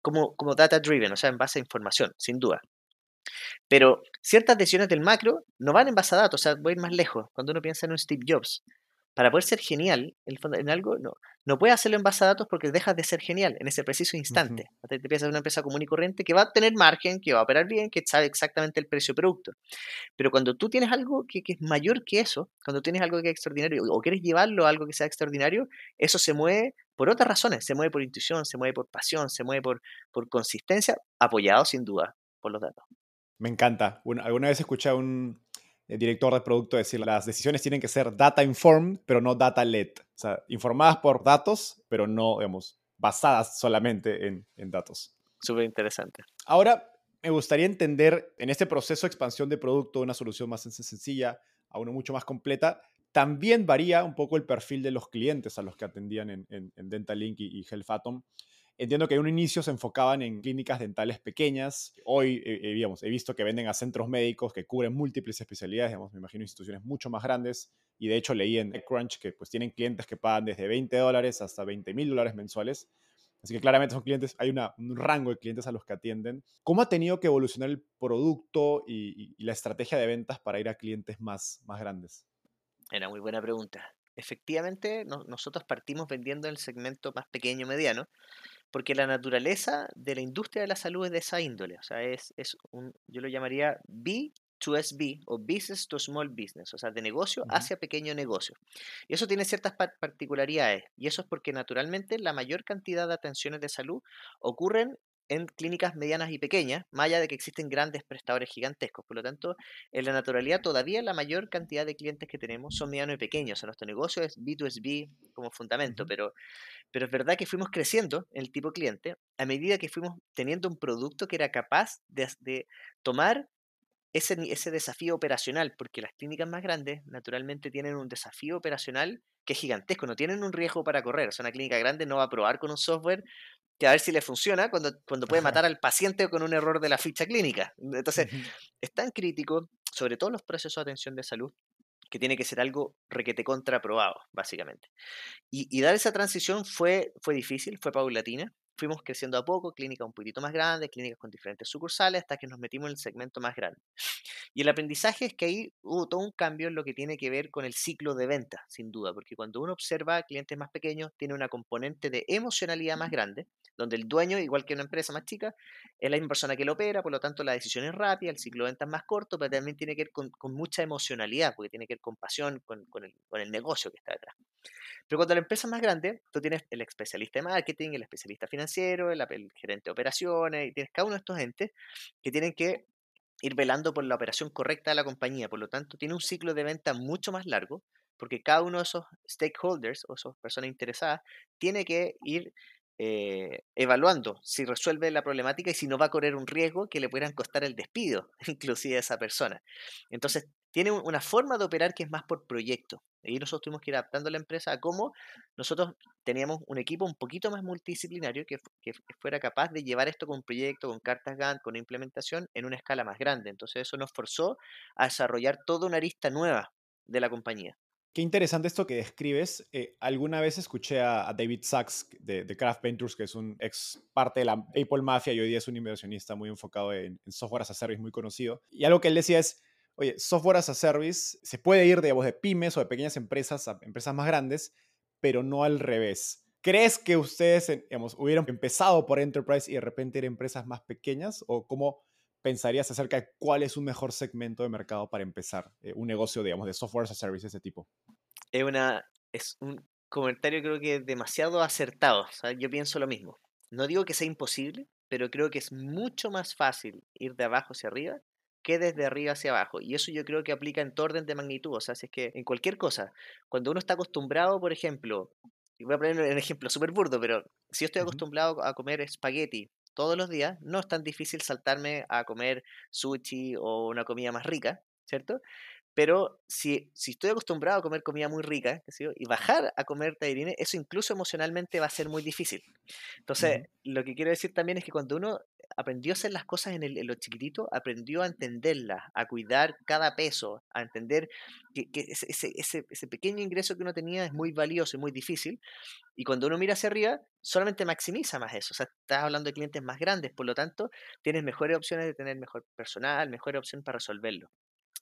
Speaker 2: como, como data driven, o sea, en base a información, sin duda. Pero ciertas decisiones del macro no van en base a datos, o sea, voy a ir más lejos. Cuando uno piensa en un Steve Jobs, para poder ser genial en algo, no, no puedes hacerlo en base a datos porque dejas de ser genial en ese preciso instante. Te piensas en una empresa común y corriente que va a tener margen, que va a operar bien, que sabe exactamente el precio producto. Pero cuando tú tienes algo que, es mayor que eso, cuando tienes algo que es extraordinario o quieres llevarlo a algo que sea extraordinario, eso se mueve por otras razones. Se mueve por intuición, se mueve por pasión, se mueve por, por consistencia, apoyado sin duda por los datos.
Speaker 1: Me encanta. alguna vez escuché a un eh, director de producto decir, las decisiones tienen que ser data informed, pero no data led. O sea, informadas por datos, pero no, digamos, basadas solamente en, en datos.
Speaker 2: Súper interesante.
Speaker 1: Ahora, me gustaría entender en este proceso de expansión de producto, una solución más sencilla a una mucho más completa, También varía un poco el perfil de los clientes a los que atendían en, en, Dentalink y, y Health Atom. Entiendo que en un inicio se enfocaban en clínicas dentales pequeñas. Hoy, eh, eh, digamos, he visto que venden a centros médicos que cubren múltiples especialidades, digamos, me imagino instituciones mucho más grandes. Y de hecho leí en TechCrunch que pues tienen clientes que pagan desde 20 dólares hasta 20 mil dólares mensuales. Así que claramente son clientes, hay un rango de clientes a los que atienden. ¿Cómo ha tenido que evolucionar el producto y, la estrategia de ventas para ir a clientes más, más grandes?
Speaker 2: Era muy buena pregunta. Efectivamente, nosotros partimos vendiendo el segmento más pequeño mediano, porque la naturaleza de la industria de la salud es de esa índole. O sea, es, es un, yo lo llamaría B to SB o Business to Small Business, o sea, de negocio hacia pequeño negocio. Y eso tiene ciertas particularidades, y eso es porque naturalmente la mayor cantidad de atenciones de salud ocurren en clínicas medianas y pequeñas, más allá de que existen grandes prestadores gigantescos. Por lo tanto, en la naturalidad todavía la mayor cantidad de clientes que tenemos son medianos y pequeños. O sea, nuestro negocio es B2SB como fundamento, pero, pero es verdad que fuimos creciendo en el tipo cliente a medida que fuimos teniendo un producto que era capaz de, de tomar ese, ese desafío operacional, porque las clínicas más grandes naturalmente tienen un desafío operacional que es gigantesco, no tienen un riesgo para correr. O sea, una clínica grande no va a probar con un software que a ver si le funciona cuando, cuando puede matar al paciente con un error de la ficha clínica. Entonces, es tan crítico, sobre todo los procesos de atención de salud, que tiene que ser algo requete contraprobado, básicamente. Y, y, dar esa transición fue, fue difícil, fue paulatina fuimos creciendo a poco, clínicas un poquito más grandes, clínicas con diferentes sucursales, hasta que nos metimos en el segmento más grande. Y el aprendizaje es que ahí hubo todo un cambio en lo que tiene que ver con el ciclo de venta, sin duda, porque cuando uno observa clientes más pequeños, tiene una componente de emocionalidad más grande, donde el dueño, igual que una empresa más chica, es la misma persona que lo opera, por lo tanto la decisión es rápida, el ciclo de venta es más corto, pero también tiene que ver con, mucha emocionalidad, porque tiene que ver con pasión, con, el, con el negocio que está detrás. Pero cuando la empresa es más grande, tú tienes el especialista de marketing, el especialista financiero, el, gerente de operaciones, y tienes cada uno de estos entes que tienen que ir velando por la operación correcta de la compañía. Por lo tanto, tiene un ciclo de venta mucho más largo, porque cada uno de esos stakeholders o esas personas interesadas tiene que ir eh, evaluando si resuelve la problemática y si no va a correr un riesgo que le puedan costar el despido, inclusive a esa persona. Entonces, tiene una forma de operar que es más por proyecto. Y nosotros tuvimos que ir adaptando la empresa a cómo nosotros teníamos un equipo un poquito más multidisciplinario que, fuera capaz de llevar esto con proyecto, con cartas Gantt, con implementación en una escala más grande. Entonces eso nos forzó a desarrollar toda una arista nueva de la compañía.
Speaker 1: Qué interesante esto que describes. Eh, alguna vez escuché a, David Sachs de, de, Craft Ventures, que es un ex parte de la Apple Mafia y hoy día es un inversionista muy enfocado en, en software as a service muy conocido. Y algo que él decía es, oye, software as a service se puede ir de, de pymes o de pequeñas empresas a empresas más grandes, pero no al revés. ¿Crees que ustedes digamos, hubieran empezado por enterprise y de repente ir a empresas más pequeñas? ¿O cómo pensarías acerca de cuál es un mejor segmento de mercado para empezar eh, un negocio, digamos, de software as a service de ese tipo?
Speaker 2: Es un comentario creo que demasiado acertado. yo pienso lo mismo. No digo que sea imposible, pero creo que es mucho más fácil ir de abajo hacia arriba que desde arriba hacia abajo. Y eso yo creo que aplica en todo orden de magnitud. O sea, si es que en cualquier cosa, cuando uno está acostumbrado, por ejemplo, y voy a poner un ejemplo súper burdo, pero si yo estoy acostumbrado a comer espagueti todos los días, no es tan difícil saltarme a comer sushi o una comida más rica, ¿cierto? Pero si, si estoy acostumbrado a comer comida muy rica y bajar a comer tallarines, eso incluso emocionalmente va a ser muy difícil. Entonces, lo que quiero decir también es que cuando uno aprendió a hacer las cosas en, el, lo chiquitito, aprendió a entenderlas, a cuidar cada peso, a entender que, ese, ese, ese, pequeño ingreso que uno tenía es muy valioso y muy difícil. Y cuando uno mira hacia arriba, solamente maximiza más eso. O sea, estás hablando de clientes más grandes, por lo tanto, tienes mejores opciones de tener mejor personal, mejor opción para resolverlo.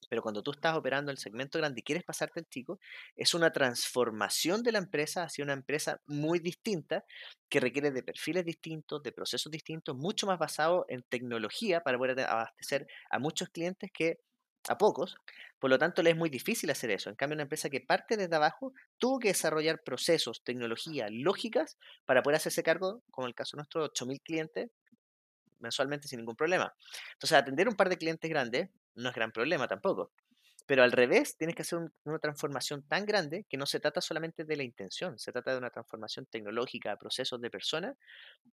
Speaker 2: Pero cuando tú estás operando el segmento grande y quieres pasarte al chico, es una transformación de la empresa hacia una empresa muy distinta que requiere de perfiles distintos, de procesos distintos, mucho más basado en tecnología para poder abastecer a muchos clientes que a pocos. Por lo tanto, le es muy difícil hacer eso. En cambio, una empresa que parte desde abajo tuvo que desarrollar procesos, tecnología, lógicas para poder hacerse cargo, como el caso de nuestros 8.000 clientes, mensualmente sin ningún problema. Entonces, atender un par de clientes grandes no es gran problema tampoco. Pero al revés, tienes que hacer una transformación tan grande que no se trata solamente de la intención, se trata de una transformación tecnológica, procesos de personas,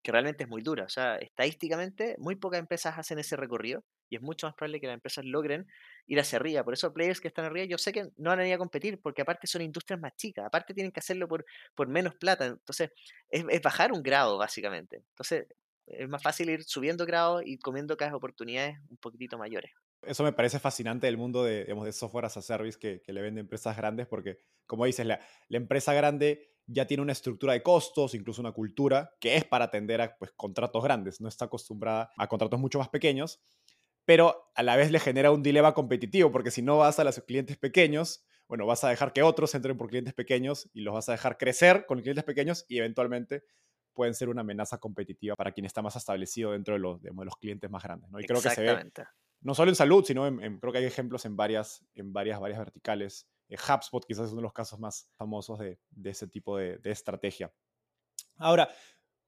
Speaker 2: que realmente es muy dura. O sea, estadísticamente, muy pocas empresas hacen ese recorrido y es mucho más probable que las empresas logren ir hacia arriba. Por eso, players que están arriba, yo sé que no van a ir a competir porque, aparte, son industrias más chicas, aparte, tienen que hacerlo por, por menos plata. Entonces, es, es bajar un grado, básicamente. Entonces, es más fácil ir subiendo grados y comiendo cada oportunidades un poquitito mayores.
Speaker 1: Eso me parece fascinante del mundo de, de software as a service que, le venden empresas grandes, porque, como dices, la, empresa grande ya tiene una estructura de costos, incluso una cultura, que es para atender a pues, contratos grandes, no está acostumbrada a contratos mucho más pequeños, pero a la vez le genera un dilema competitivo, porque si no vas a los clientes pequeños, bueno, vas a dejar que otros entren por clientes pequeños y los vas a dejar crecer con clientes pequeños y eventualmente pueden ser una amenaza competitiva para quien está más establecido dentro de los, de los clientes más grandes. ¿no? Creo que se ve no solo en salud, sino en, creo que hay ejemplos en varias, en varias, varias verticales. Eh, HubSpot quizás es uno de los casos más famosos de, ese tipo de, estrategia. Ahora,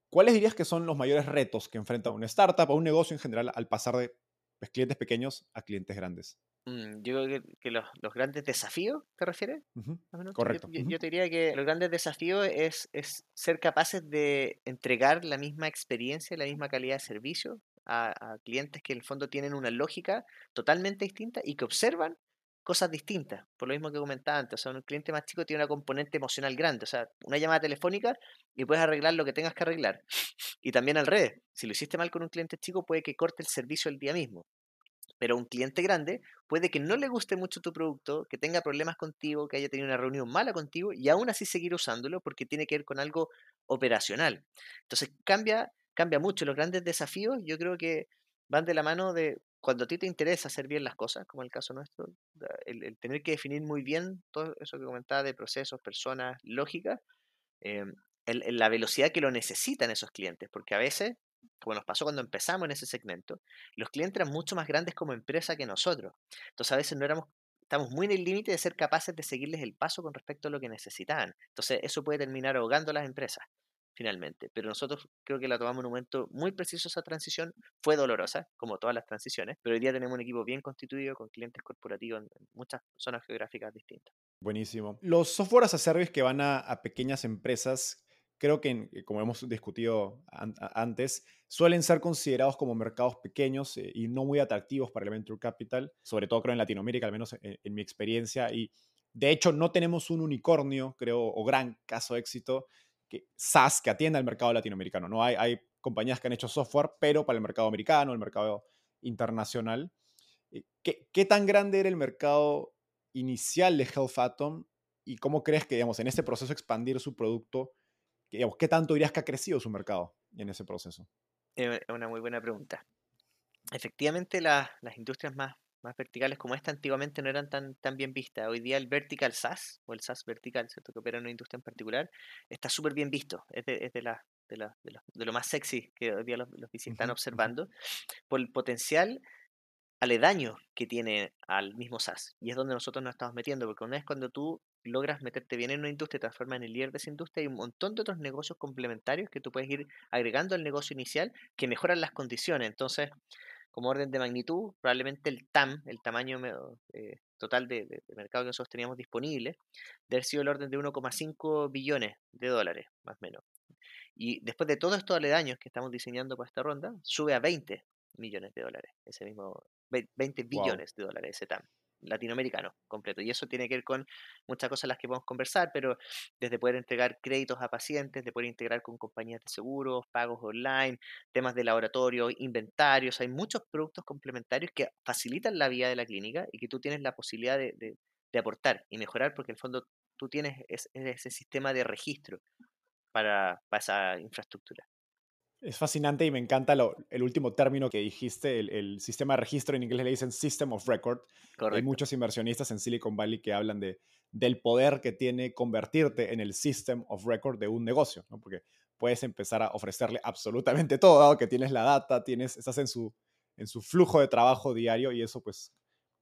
Speaker 1: ¿cuáles dirías que son los mayores retos que enfrenta una startup o un negocio en general al pasar de pues, clientes pequeños a clientes grandes?
Speaker 2: Mm, yo creo que, los, grandes desafíos, ¿te refieres?
Speaker 1: Correcto.
Speaker 2: Yo, te diría que los grandes desafíos es, es, ser capaces de entregar la misma experiencia, la misma calidad de servicio a, clientes que en el fondo tienen una lógica totalmente distinta y que observan cosas distintas, por lo mismo que comentaba antes, o sea, un cliente más chico tiene una componente emocional grande, o sea, una llamada telefónica y puedes arreglar lo que tengas que arreglar. Y también al revés, si lo hiciste mal con un cliente chico puede que corte el servicio el día mismo. Pero un cliente grande puede que no le guste mucho tu producto, que tenga problemas contigo, que haya tenido una reunión mala contigo y aún así seguir usándolo porque tiene que ver con algo operacional. Entonces cambia, cambia mucho. Los grandes desafíos yo creo que van de la mano de cuando a ti te interesa hacer bien las cosas, como el caso nuestro, el, tener que definir muy bien todo eso que comentaba de procesos, personas, lógica, eh, la velocidad que lo necesitan esos clientes, porque a veces como nos pasó cuando empezamos en ese segmento, los clientes eran mucho más grandes como empresa que nosotros. Entonces a veces no éramos, estamos muy en el límite de ser capaces de seguirles el paso con respecto a lo que necesitaban. Entonces eso puede terminar ahogando a las empresas finalmente. Pero nosotros creo que la tomamos en un momento muy preciso esa transición. Fue dolorosa, como todas las transiciones, pero hoy día tenemos un equipo bien constituido con clientes corporativos en muchas zonas geográficas distintas.
Speaker 1: Buenísimo. Los software as a service que van a pequeñas empresas creo que, como hemos discutido antes, suelen ser considerados como mercados pequeños eh, y no muy atractivos para el venture capital, sobre todo creo en Latinoamérica, al menos en, mi experiencia. Y de hecho, no tenemos un unicornio, creo, o gran caso de éxito, que SaaS que atienda al mercado latinoamericano. ¿no? Hay, compañías que han hecho software, pero para el mercado americano, el mercado internacional. Eh, ¿Qué, ¿Qué, tan grande era el mercado inicial de Health Atom y cómo crees que, digamos, en este proceso expandir su producto ¿qué tanto dirías que ha crecido su mercado en ese proceso?
Speaker 2: Es una muy buena pregunta. Efectivamente, las industrias más, más verticales como esta antiguamente no eran tan, tan bien vistas. Hoy día el vertical SaaS, o el SaaS vertical, ¿cierto? que opera en una industria en particular, está súper bien visto. Es de, es de, la, de, la, de, lo, más sexy que hoy día los, los están observando, por el potencial aledaño que tiene al mismo SaaS. Y es donde nosotros nos estamos metiendo, porque una vez cuando tú logras meterte bien en una industria y transformas en el líder de esa industria, hay un montón de otros negocios complementarios que tú puedes ir agregando al negocio inicial que mejoran las condiciones. Entonces, como orden de magnitud, probablemente el TAM, el tamaño eh, total de, mercado que nosotros teníamos disponible, debe haber sido el orden de 1,5 billones de dólares, más o menos. Y después de todos estos aledaños que estamos diseñando para esta ronda, sube a 20 millones de dólares, ese mismo 20 billones de dólares ese TAM latinoamericano completo. Y eso tiene que ver con muchas cosas las que podemos conversar, pero desde poder entregar créditos a pacientes, de poder integrar con compañías de seguros, pagos online, temas de laboratorio, inventarios. Hay muchos productos complementarios que facilitan la vida de la clínica y que tú tienes la posibilidad de, de, aportar y mejorar porque en el fondo tú tienes ese, sistema de registro para, para esa infraestructura.
Speaker 1: Es fascinante y me encanta el último término que dijiste, el, sistema de registro, en inglés le dicen System of Record. Hay muchos inversionistas en Silicon Valley que hablan de, del poder que tiene convertirte en el System of Record de un negocio, ¿no? porque puedes empezar a ofrecerle absolutamente todo, dado que tienes la data, tienes, estás en su, en su flujo de trabajo diario y eso pues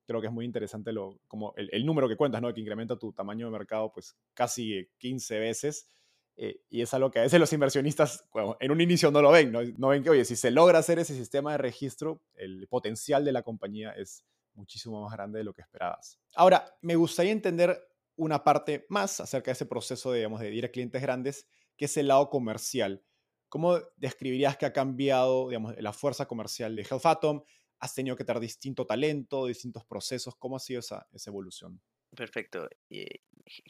Speaker 1: creo que es muy interesante lo, como el, el número que cuentas, ¿no? que incrementa tu tamaño de mercado pues casi 15 veces eh, y es algo que a veces los inversionistas en un inicio no lo ven, ¿no? ven que, oye, si se logra hacer ese sistema de registro, el potencial de la compañía es muchísimo más grande de lo que esperabas. Ahora, me gustaría entender una parte más acerca de ese proceso digamos, de ir a clientes grandes, que es el lado comercial. ¿Cómo describirías que ha cambiado digamos, la fuerza comercial de Health Atom? ¿Has tenido que tener distinto talento, distintos procesos? ¿Cómo ha sido esa, esa evolución?
Speaker 2: Perfecto.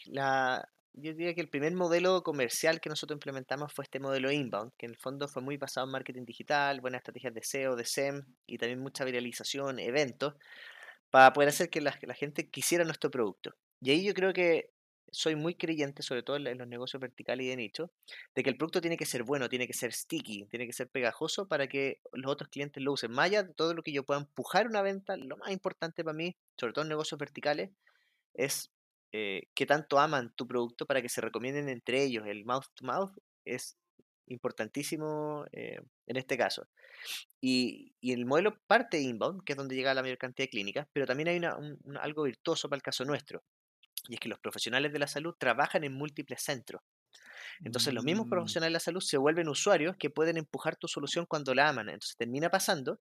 Speaker 2: La, yo diría que el primer modelo comercial que nosotros implementamos fue este modelo inbound, que en el fondo fue muy basado en marketing digital, buenas estrategias de SEO, de SEM y también mucha viralización, eventos, para poder hacer que la, la gente quisiera nuestro producto. Y ahí yo creo que soy muy creyente, sobre todo en los negocios verticales y de nicho, de que el producto tiene que ser bueno, tiene que ser sticky, tiene que ser pegajoso para que los otros clientes lo usen. Más allá de todo lo que yo pueda empujar una venta, lo más importante para mí, sobre todo en negocios verticales, es eh, qué tanto aman tu producto para que se recomienden entre ellos. El mouth to mouth es importantísimo eh, en este caso. Y, el modelo parte de inbound, que es donde llega la mayor cantidad de clínicas, pero también hay algo virtuoso para el caso nuestro. Y es que los profesionales de la salud trabajan en múltiples centros. Entonces los mismos mm. profesionales de la salud se vuelven usuarios que pueden empujar tu solución cuando la aman. Entonces termina pasando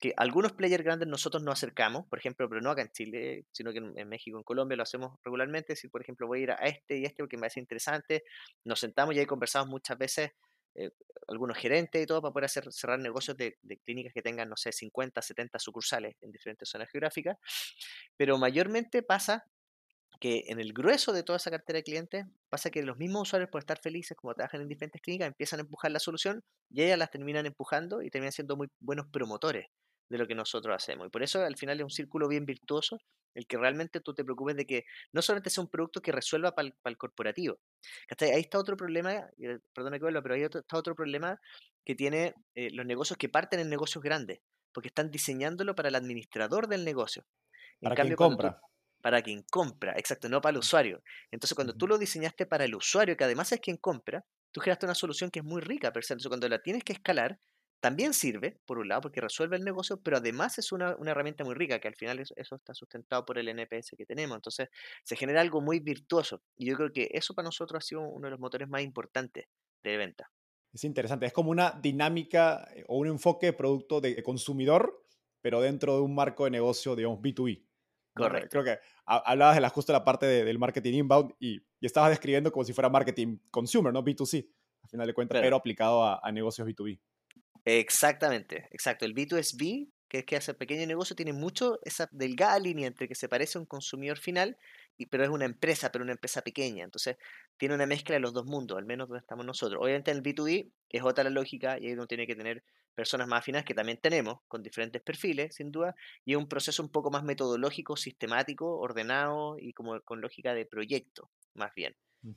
Speaker 2: que algunos players grandes nosotros nos acercamos, por ejemplo, pero no acá en Chile, sino que en, México, en Colombia lo hacemos regularmente. Si, por ejemplo, voy a ir a este y este porque me parece interesante, nos sentamos y ahí conversamos muchas veces eh, algunos gerentes y todo para poder hacer, cerrar negocios de, de, clínicas que tengan, no sé, 50, 70 sucursales en diferentes zonas geográficas. Pero mayormente pasa que en el grueso de toda esa cartera de clientes pasa que los mismos usuarios por estar felices como trabajan en diferentes clínicas empiezan a empujar la solución y ellas las terminan empujando y terminan siendo muy buenos promotores de lo que nosotros hacemos. Y por eso al final es un círculo bien virtuoso el que realmente tú te preocupes de que no solamente sea un producto que resuelva para el, corporativo. Ahí está otro problema, perdona que vuelva, pero ahí está otro problema que tiene eh, los negocios que parten en negocios grandes, porque están diseñándolo para el administrador del negocio.
Speaker 1: para quien compra.
Speaker 2: para quien compra, exacto, no para el usuario. Entonces, cuando tú lo diseñaste para el usuario, que además es quien compra, tú generaste una solución que es muy rica, pero entonces cuando la tienes que escalar, también sirve, por un lado, porque resuelve el negocio, pero además es una, herramienta muy rica, que al final eso, está sustentado por el NPS que tenemos. Entonces, se genera algo muy virtuoso. Y yo creo que eso para nosotros ha sido uno de los motores más importantes de venta.
Speaker 1: Es interesante, es como una dinámica eh, o un enfoque de producto de consumidor, pero dentro de un marco de negocio, digamos, B2B.
Speaker 2: Correcto.
Speaker 1: Creo que hablabas de la, justo la parte del marketing inbound y, estabas describiendo como si fuera marketing consumer, ¿no? B2C, al final de cuentas, pero aplicado a, a negocios B2B.
Speaker 2: Exactamente, exacto. El B2SB, que es que hace pequeño negocio, tiene mucho esa delgada línea entre que se parece a un consumidor final, y, pero es una empresa, pero una empresa pequeña. Entonces, tiene una mezcla de los dos mundos, al menos donde estamos nosotros. Obviamente en el B2B es otra la lógica y ahí uno tiene que tener personas más afinas que también tenemos, con diferentes perfiles, sin duda, y es un proceso un poco más metodológico, sistemático, ordenado y como con lógica de proyecto, más bien.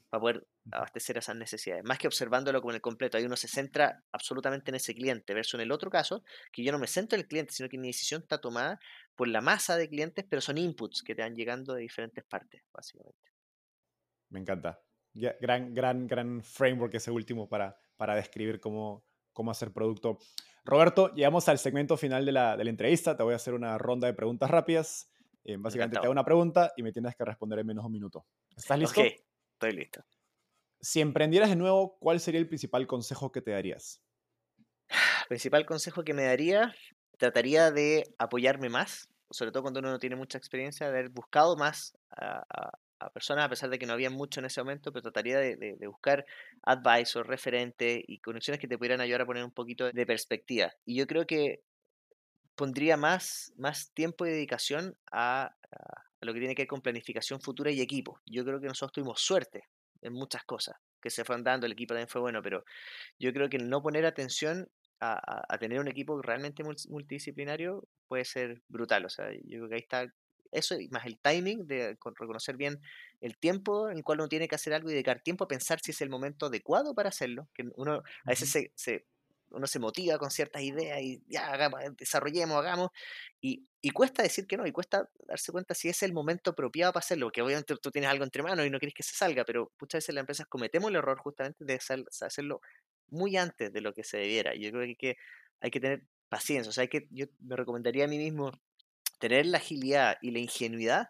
Speaker 2: Para poder abastecer esas necesidades. Más que observándolo como en el completo, ahí uno se centra absolutamente en ese cliente, versus en el otro caso, que yo no me centro en el cliente, sino que mi decisión está tomada por la masa de clientes, pero son inputs que te van llegando de diferentes partes, básicamente.
Speaker 1: Me encanta. Gran, gran, gran framework ese último para, para describir cómo, cómo hacer producto. Roberto, llegamos al segmento final de la, de la entrevista. Te voy a hacer una ronda de preguntas rápidas. Eh, básicamente te hago una pregunta y me tienes que responder en menos de un minuto. ¿Estás listo?
Speaker 2: Estoy listo.
Speaker 1: Si emprendieras de nuevo, ¿cuál sería el principal consejo que te darías?
Speaker 2: Principal consejo que me daría, trataría de apoyarme más, sobre todo cuando uno no tiene mucha experiencia, de haber buscado más a, personas, a pesar de que no había mucho en ese momento, pero trataría de, de, buscar advisors, referentes y conexiones que te pudieran ayudar a poner un poquito de perspectiva. Y yo creo que pondría más, más tiempo y dedicación a, lo que tiene que ver con planificación futura y equipo. Yo creo que nosotros tuvimos suerte en muchas cosas que se fueron dando, el equipo también fue bueno, pero yo creo que no poner atención a, tener un equipo realmente multidisciplinario puede ser brutal. O sea, yo creo que ahí está eso, más el timing de reconocer bien el tiempo en el cual uno tiene que hacer algo y dedicar tiempo a pensar si es el momento adecuado para hacerlo. Que uno a veces se, se uno se motiva con ciertas ideas y ya, hagamos, desarrollemos, hagamos, y, cuesta decir que no, y cuesta darse cuenta si es el momento apropiado para hacerlo, porque obviamente tú tienes algo entre manos y no quieres que se salga, pero muchas veces las empresas cometemos el error justamente de hacerlo muy antes de lo que se debiera. Yo creo que hay que, tener paciencia, o sea, hay que, yo me recomendaría a mí mismo tener la agilidad y la ingenuidad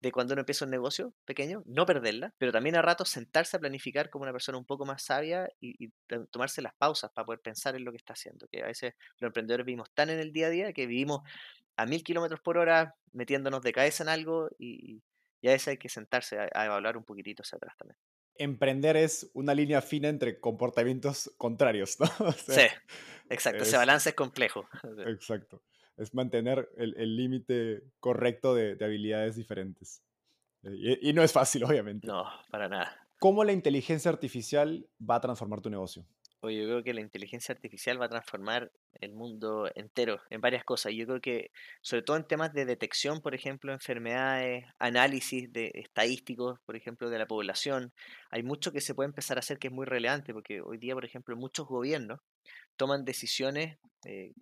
Speaker 2: de cuando uno empieza un negocio pequeño, no perderla, pero también a ratos sentarse a planificar como una persona un poco más sabia y, tomarse las pausas para poder pensar en lo que está haciendo. Que a veces los emprendedores vivimos tan en el día a día que vivimos a mil kilómetros por hora metiéndonos de cabeza en algo y, y a veces hay que sentarse a, a evaluar un poquitito hacia atrás también.
Speaker 1: Emprender es una línea fina entre comportamientos contrarios, ¿no? O sea,
Speaker 2: sí, exacto, ese
Speaker 1: es-
Speaker 2: balance es complejo.
Speaker 1: Exacto. Es mantener el límite correcto de, de habilidades diferentes. Eh, Y, y no es fácil, obviamente.
Speaker 2: No, para nada.
Speaker 1: ¿Cómo la inteligencia artificial va a transformar tu negocio?
Speaker 2: Oye, yo creo que la inteligencia artificial va a transformar el mundo entero en varias cosas. Yo creo que, sobre todo en temas de detección, por ejemplo, enfermedades, análisis de estadísticos, por ejemplo, de la población, hay mucho que se puede empezar a hacer que es muy relevante, porque hoy día, por ejemplo, muchos gobiernos toman decisiones eh,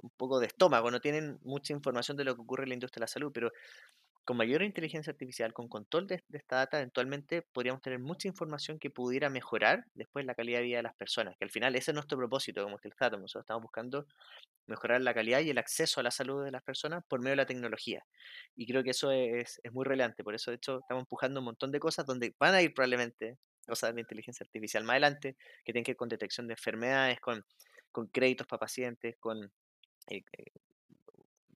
Speaker 2: un poco de estómago, no tienen mucha información de lo que ocurre en la industria de la salud, pero con mayor inteligencia artificial, con control de, esta data, eventualmente podríamos tener mucha información que pudiera mejorar después la calidad de vida de las personas, que al final ese es nuestro propósito como Stratum. Nosotros estamos buscando mejorar la calidad y el acceso a la salud de las personas por medio de la tecnología. Y creo que eso es, es muy relevante. Por eso, de hecho, estamos empujando un montón de cosas donde van a ir probablemente cosas de inteligencia artificial más adelante, que tienen que ver con detección de enfermedades, con, con créditos para pacientes, con eh, eh,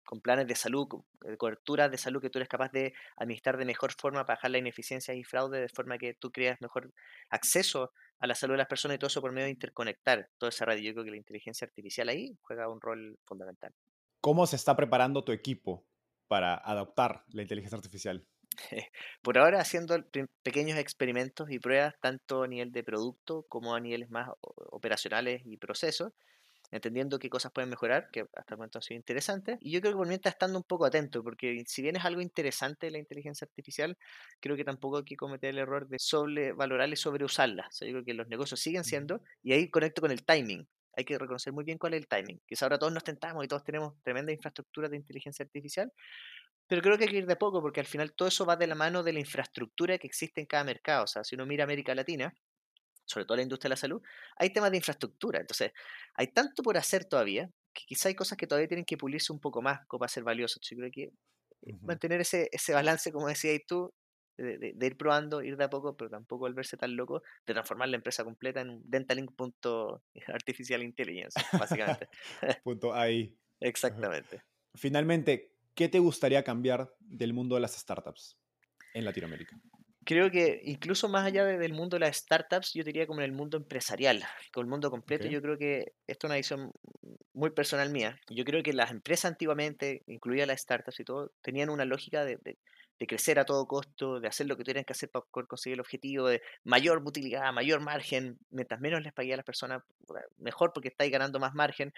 Speaker 2: con planes de salud, con- de cobertura de salud que tú eres capaz de administrar de mejor forma para bajar la ineficiencia y fraude, de forma que tú creas mejor acceso a la salud de las personas y todo eso por medio de interconectar toda esa red. Yo creo que la inteligencia artificial ahí juega un rol fundamental.
Speaker 1: ¿Cómo se está preparando tu equipo para adoptar la inteligencia artificial?
Speaker 2: Por ahora haciendo pequeños experimentos y pruebas tanto a nivel de producto como a niveles más operacionales y procesos, entendiendo qué cosas pueden mejorar, que hasta el momento han sido interesantes. Y yo creo que por mientras estando un poco atento, porque si bien es algo interesante la inteligencia artificial, creo que tampoco hay que cometer el error de sobrevalorarla y sobreusarla. O sea, yo creo que los negocios siguen siendo, y ahí conecto con el timing. Hay que reconocer muy bien cuál es el timing. Quizá ahora todos nos tentamos y todos tenemos tremenda infraestructura de inteligencia artificial, pero creo que hay que ir de poco porque al final todo eso va de la mano de la infraestructura que existe en cada mercado. O sea, si uno mira América Latina, sobre todo la industria de la salud, hay temas de infraestructura. Entonces, hay tanto por hacer todavía que quizá hay cosas que todavía tienen que pulirse un poco más como para ser valiosos. Yo creo que eh, mantener ese, ese balance, como decías tú, de, de- de ir probando, ir de a poco, pero tampoco volverse tan loco, de transformar la empresa completa en un dentalink.artificial intelligence, básicamente.
Speaker 1: Punto ahí.
Speaker 2: Exactamente.
Speaker 1: Finalmente, ¿qué te gustaría cambiar del mundo de las startups en Latinoamérica?
Speaker 2: Creo que incluso más allá de- del mundo de las startups, yo diría como en el mundo empresarial, con el mundo completo,
Speaker 1: Ok.
Speaker 2: yo creo que esto es una visión muy personal mía. Yo creo que las empresas antiguamente, incluidas las startups y todo, tenían una lógica de, de- de crecer a todo costo, de hacer lo que tuvieran que hacer para conseguir el objetivo, de mayor utilidad, mayor margen, mientras menos les pagué a las personas, mejor porque estáis ganando más margen.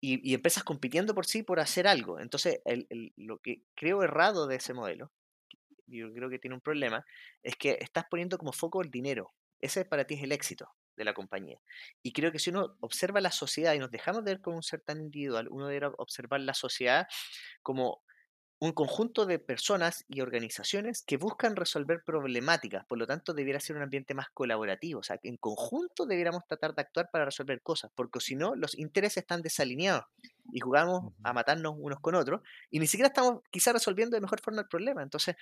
Speaker 2: Y, y empresas compitiendo por sí por hacer algo. Entonces, el- el- lo que creo errado de ese modelo yo creo que tiene un problema, es que estás poniendo como foco el dinero. Ese para ti es el éxito de la compañía. Y creo que si uno observa la sociedad y nos dejamos de ver como un ser tan individual, uno debería observar la sociedad como un conjunto de personas y organizaciones que buscan resolver problemáticas, por lo tanto debiera ser un ambiente más colaborativo, o sea, que en conjunto debiéramos tratar de actuar para resolver cosas, porque si no, los intereses están desalineados y jugamos a matarnos unos con otros y ni siquiera estamos quizás resolviendo de mejor forma el problema. Entonces,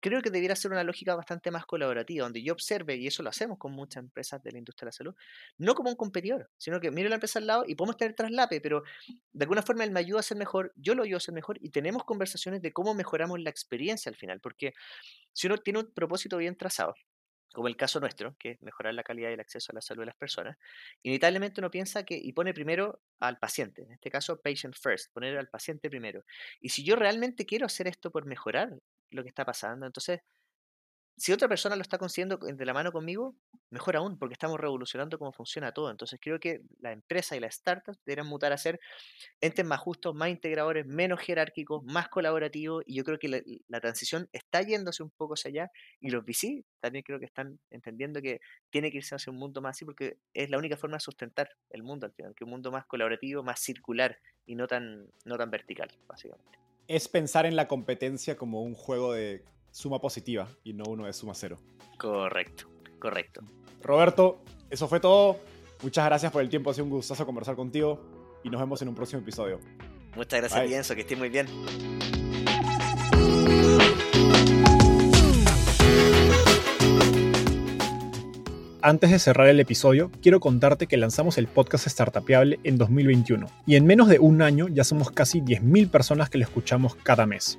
Speaker 2: creo que debiera ser una lógica bastante más colaborativa, donde yo observe, y eso lo hacemos con muchas empresas de la industria de la salud, no como un competidor, sino que mire la empresa al lado y podemos tener traslape, pero de alguna forma él me ayuda a ser mejor, yo lo ayudo a ser mejor y tenemos conversaciones de cómo mejoramos la experiencia al final, porque si uno tiene un propósito bien trazado, como el caso nuestro, que es mejorar la calidad y el acceso a la salud de las personas, inevitablemente uno piensa que y pone primero al paciente, en este caso patient first, poner al paciente primero. Y si yo realmente quiero hacer esto por mejorar lo que está pasando, entonces si otra persona lo está consiguiendo de la mano conmigo, mejor aún, porque estamos revolucionando cómo funciona todo. Entonces creo que la empresa y las startups deberían mutar a ser entes más justos, más integradores, menos jerárquicos, más colaborativos, y yo creo que la, la transición está yéndose un poco hacia allá, y los VC también creo que están entendiendo que tiene que irse hacia un mundo más así, porque es la única forma de sustentar el mundo al final, que un mundo más colaborativo, más circular, y no tan, no tan vertical, básicamente.
Speaker 1: Es pensar en la competencia como un juego de suma positiva y no uno de suma cero.
Speaker 2: Correcto, correcto.
Speaker 1: Roberto, eso fue todo. Muchas gracias por el tiempo, ha sido un gustazo conversar contigo y nos vemos en un próximo episodio.
Speaker 2: Muchas gracias. Pienso, que estés muy bien.
Speaker 1: Antes de cerrar el episodio, quiero contarte que lanzamos el podcast Startupiable en 2021 y en menos de un año ya somos casi 10.000 personas que lo escuchamos cada mes.